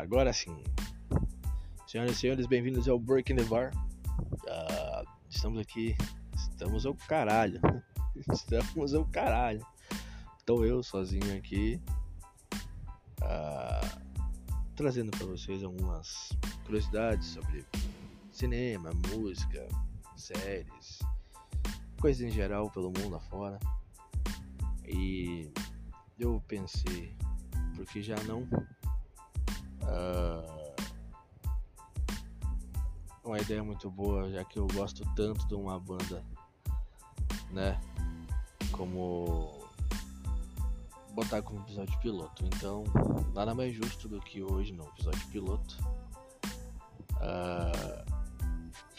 agora sim. Senhoras e senhores, bem-vindos ao Breaking the Bar. Uh, estamos aqui. Estamos ao caralho. Estamos ao caralho. Estou eu sozinho aqui. Uh, trazendo para vocês algumas curiosidades sobre cinema, música, séries, coisas em geral pelo mundo afora. E eu pensei, porque já não. Uh, uma ideia muito boa, já que eu gosto tanto de uma banda, né? Como botar como episódio piloto. Então, nada mais justo do que hoje no episódio piloto. Uh,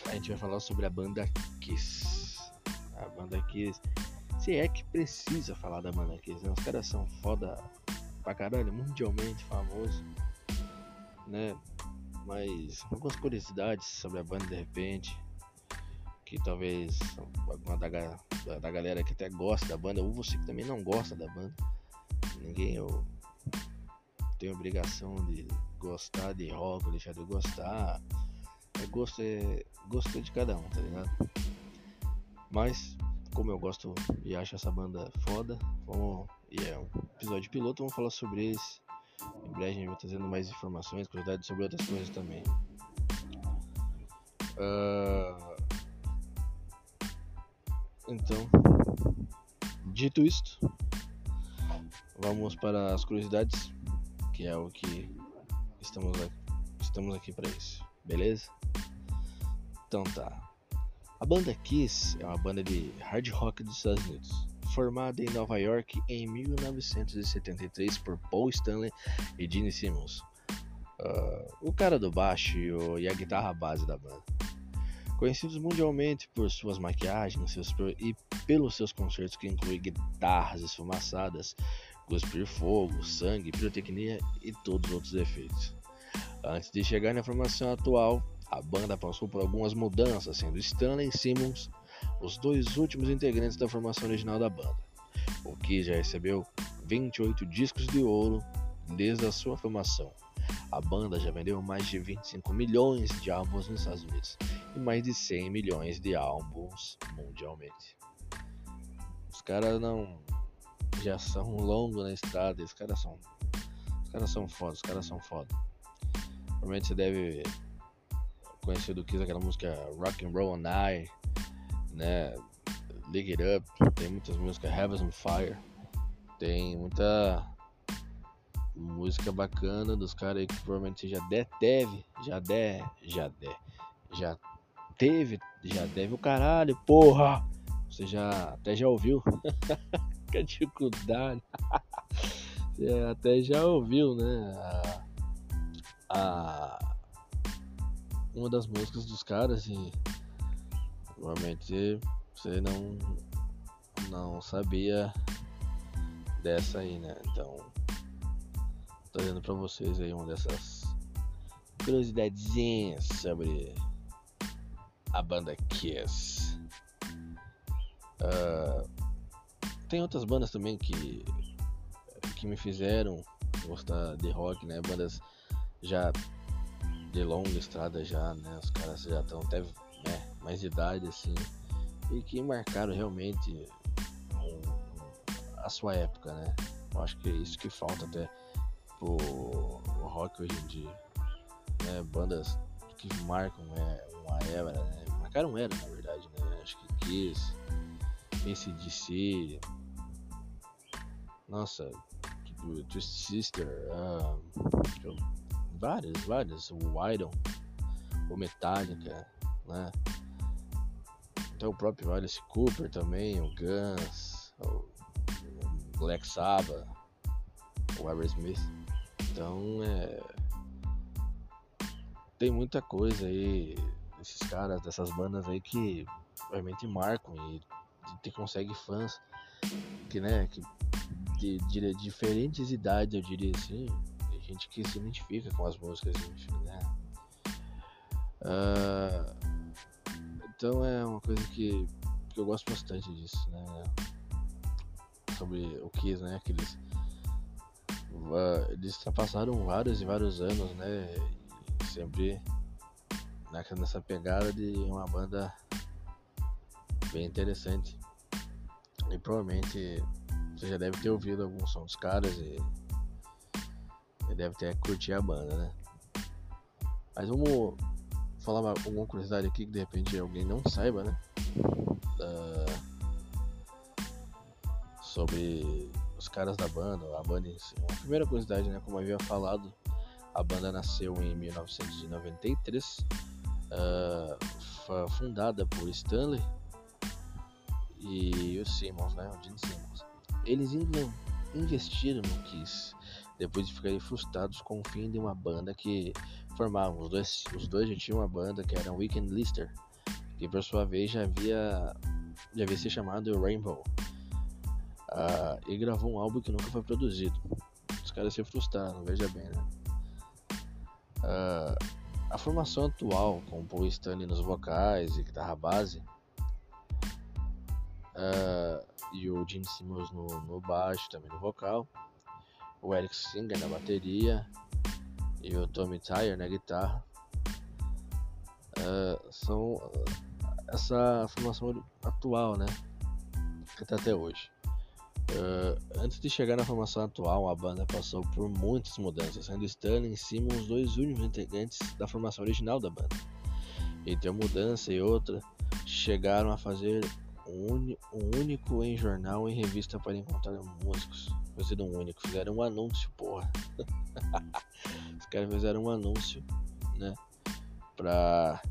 a gente vai falar sobre a banda Kiss. A banda Kiss. Se é que precisa falar da banda Kiss, né? Os caras são foda pra caralho, mundialmente famoso, né? Mas algumas curiosidades sobre a banda de repente. Que talvez alguma da, da, da galera que até gosta da banda, ou você que também não gosta da banda Ninguém eu tem obrigação de gostar de rock deixar de gostar. É gosto, é gosto de cada um, tá ligado? Mas, como eu gosto e acho essa banda foda, vamos, e é um episódio piloto, vamos falar sobre eles. Em breve a gente vai trazendo mais informações, curiosidades sobre outras coisas também. Uh, então, dito isto, vamos para as curiosidades, que é o que estamos aqui, estamos aqui para isso, beleza? Então tá. A banda Kiss é uma banda de hard rock dos Estados Unidos, formada em Nova York em 1973 por Paul Stanley e Gene Simmons, uh, o cara do baixo e, o, e a guitarra base da banda. Conhecidos mundialmente por suas maquiagens seus, e pelos seus concertos que incluem guitarras esfumaçadas, cuspir fogo, sangue, pirotecnia e todos os outros efeitos. Antes de chegar na formação atual, a banda passou por algumas mudanças, sendo Stanley Simmons os dois últimos integrantes da formação original da banda, o que já recebeu 28 discos de ouro desde a sua formação. A banda já vendeu mais de 25 milhões de álbuns nos Estados Unidos e mais de 100 milhões de álbuns mundialmente. Os caras não já são longos na estrada. Os caras são. Os caras são foda, os caras são foda. Provavelmente você deve conhecer do Kiss aquela música Rock and Roll on I, né? Dig It Up, tem muitas músicas, Heaven on Fire, tem muita música bacana dos caras que provavelmente já de, deve, já de, já de, já teve, já deve o caralho, porra! Você já até já ouviu? que dificuldade. Você até já ouviu, né? A, a, uma das músicas dos caras e provavelmente você não não sabia dessa aí, né? Então tô dando pra vocês aí uma dessas curiosidadezinhas sobre a banda Kiss. Uh, tem outras bandas também que, que me fizeram gostar de rock, né? Bandas já de longa estrada já, né? Os caras já estão até mais de idade assim e que marcaram realmente a sua época, né? Eu acho que é isso que falta até pro rock hoje em dia, né? Bandas que marcam é, uma era, né? Marcaram era na verdade, né? Acho que Kiss, ACDC, nossa, Twist Sister, uh, várias, várias, o Iron, o Metallica, né? Então o próprio Alice Cooper também, o Guns, o Black Sabbath, o Aerosmith. Então é. Tem muita coisa aí desses caras, dessas bandas aí que realmente marcam e te consegue fãs que né que de, de, diferentes idades, eu diria assim. Tem gente que se identifica com as músicas, enfim, né? Uh, então é uma coisa que, que eu gosto bastante disso, né? Sobre o Kiss, né? Aqueles eles ultrapassaram vários e vários anos, né? Sempre nessa pegada de uma banda bem interessante. E provavelmente você já deve ter ouvido algum som dos caras e, e deve ter curtido a banda, né? Mas vamos falar uma, alguma curiosidade aqui que de repente alguém não saiba, né? sobre os caras da banda, a banda em si. A primeira curiosidade, né? Como eu havia falado, a banda nasceu em 1993, uh, foi fundada por Stanley e o Simmons, né? O Gene Simmons. Eles investiram no Kiss depois de ficarem frustrados com o fim de uma banda que formavam. Os dois, os dois já tinham uma banda que era Weekend Lister, que por sua vez já havia, já havia se chamado Rainbow. Uh, e gravou um álbum que nunca foi produzido. Os caras se frustraram, veja bem, né? Uh, a formação atual, com Paul Stanley nos vocais e guitarra base, uh, e o Gene Simmons no, no, baixo, também no vocal, o Eric Singer na bateria e o Tommy Tyre na guitarra, uh, são essa formação atual, né? Que tá até hoje. Uh, antes de chegar na formação atual, a banda passou por muitas mudanças, sendo Stanley e Simon os dois únicos integrantes da formação original da banda. Entre uma mudança e outra, chegaram a fazer um único em jornal e revista para encontrar músicos. Fizeram um único, fizeram um anúncio, porra. Os caras fizeram um anúncio, né? Pra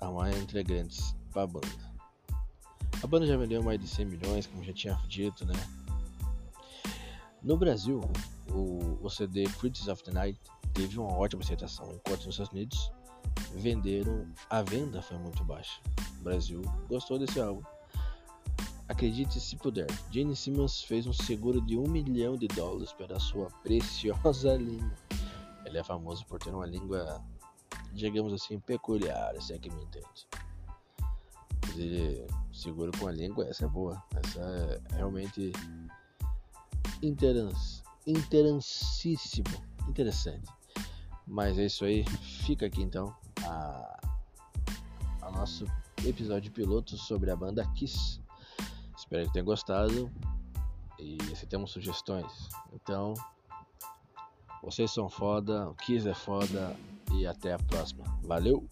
arrumar integrantes pra banda. A banda já vendeu mais de 100 milhões, como já tinha dito, né? No Brasil, o, o CD Critics of the Night teve uma ótima aceitação, enquanto nos Estados Unidos venderam, a venda foi muito baixa. O Brasil gostou desse álbum. Acredite se puder, Gene Simmons fez um seguro de um milhão de dólares para sua preciosa língua. Ele é famoso por ter uma língua, digamos assim, peculiar, se é que me entende fazer seguro com a língua, essa é boa. Essa é realmente interessíssimo, interessante. Mas é isso aí, fica aqui então a, a nosso episódio piloto sobre a banda Kiss. Espero que tenha gostado e se temos sugestões. Então, vocês são foda, o Kiss é foda e até a próxima. Valeu!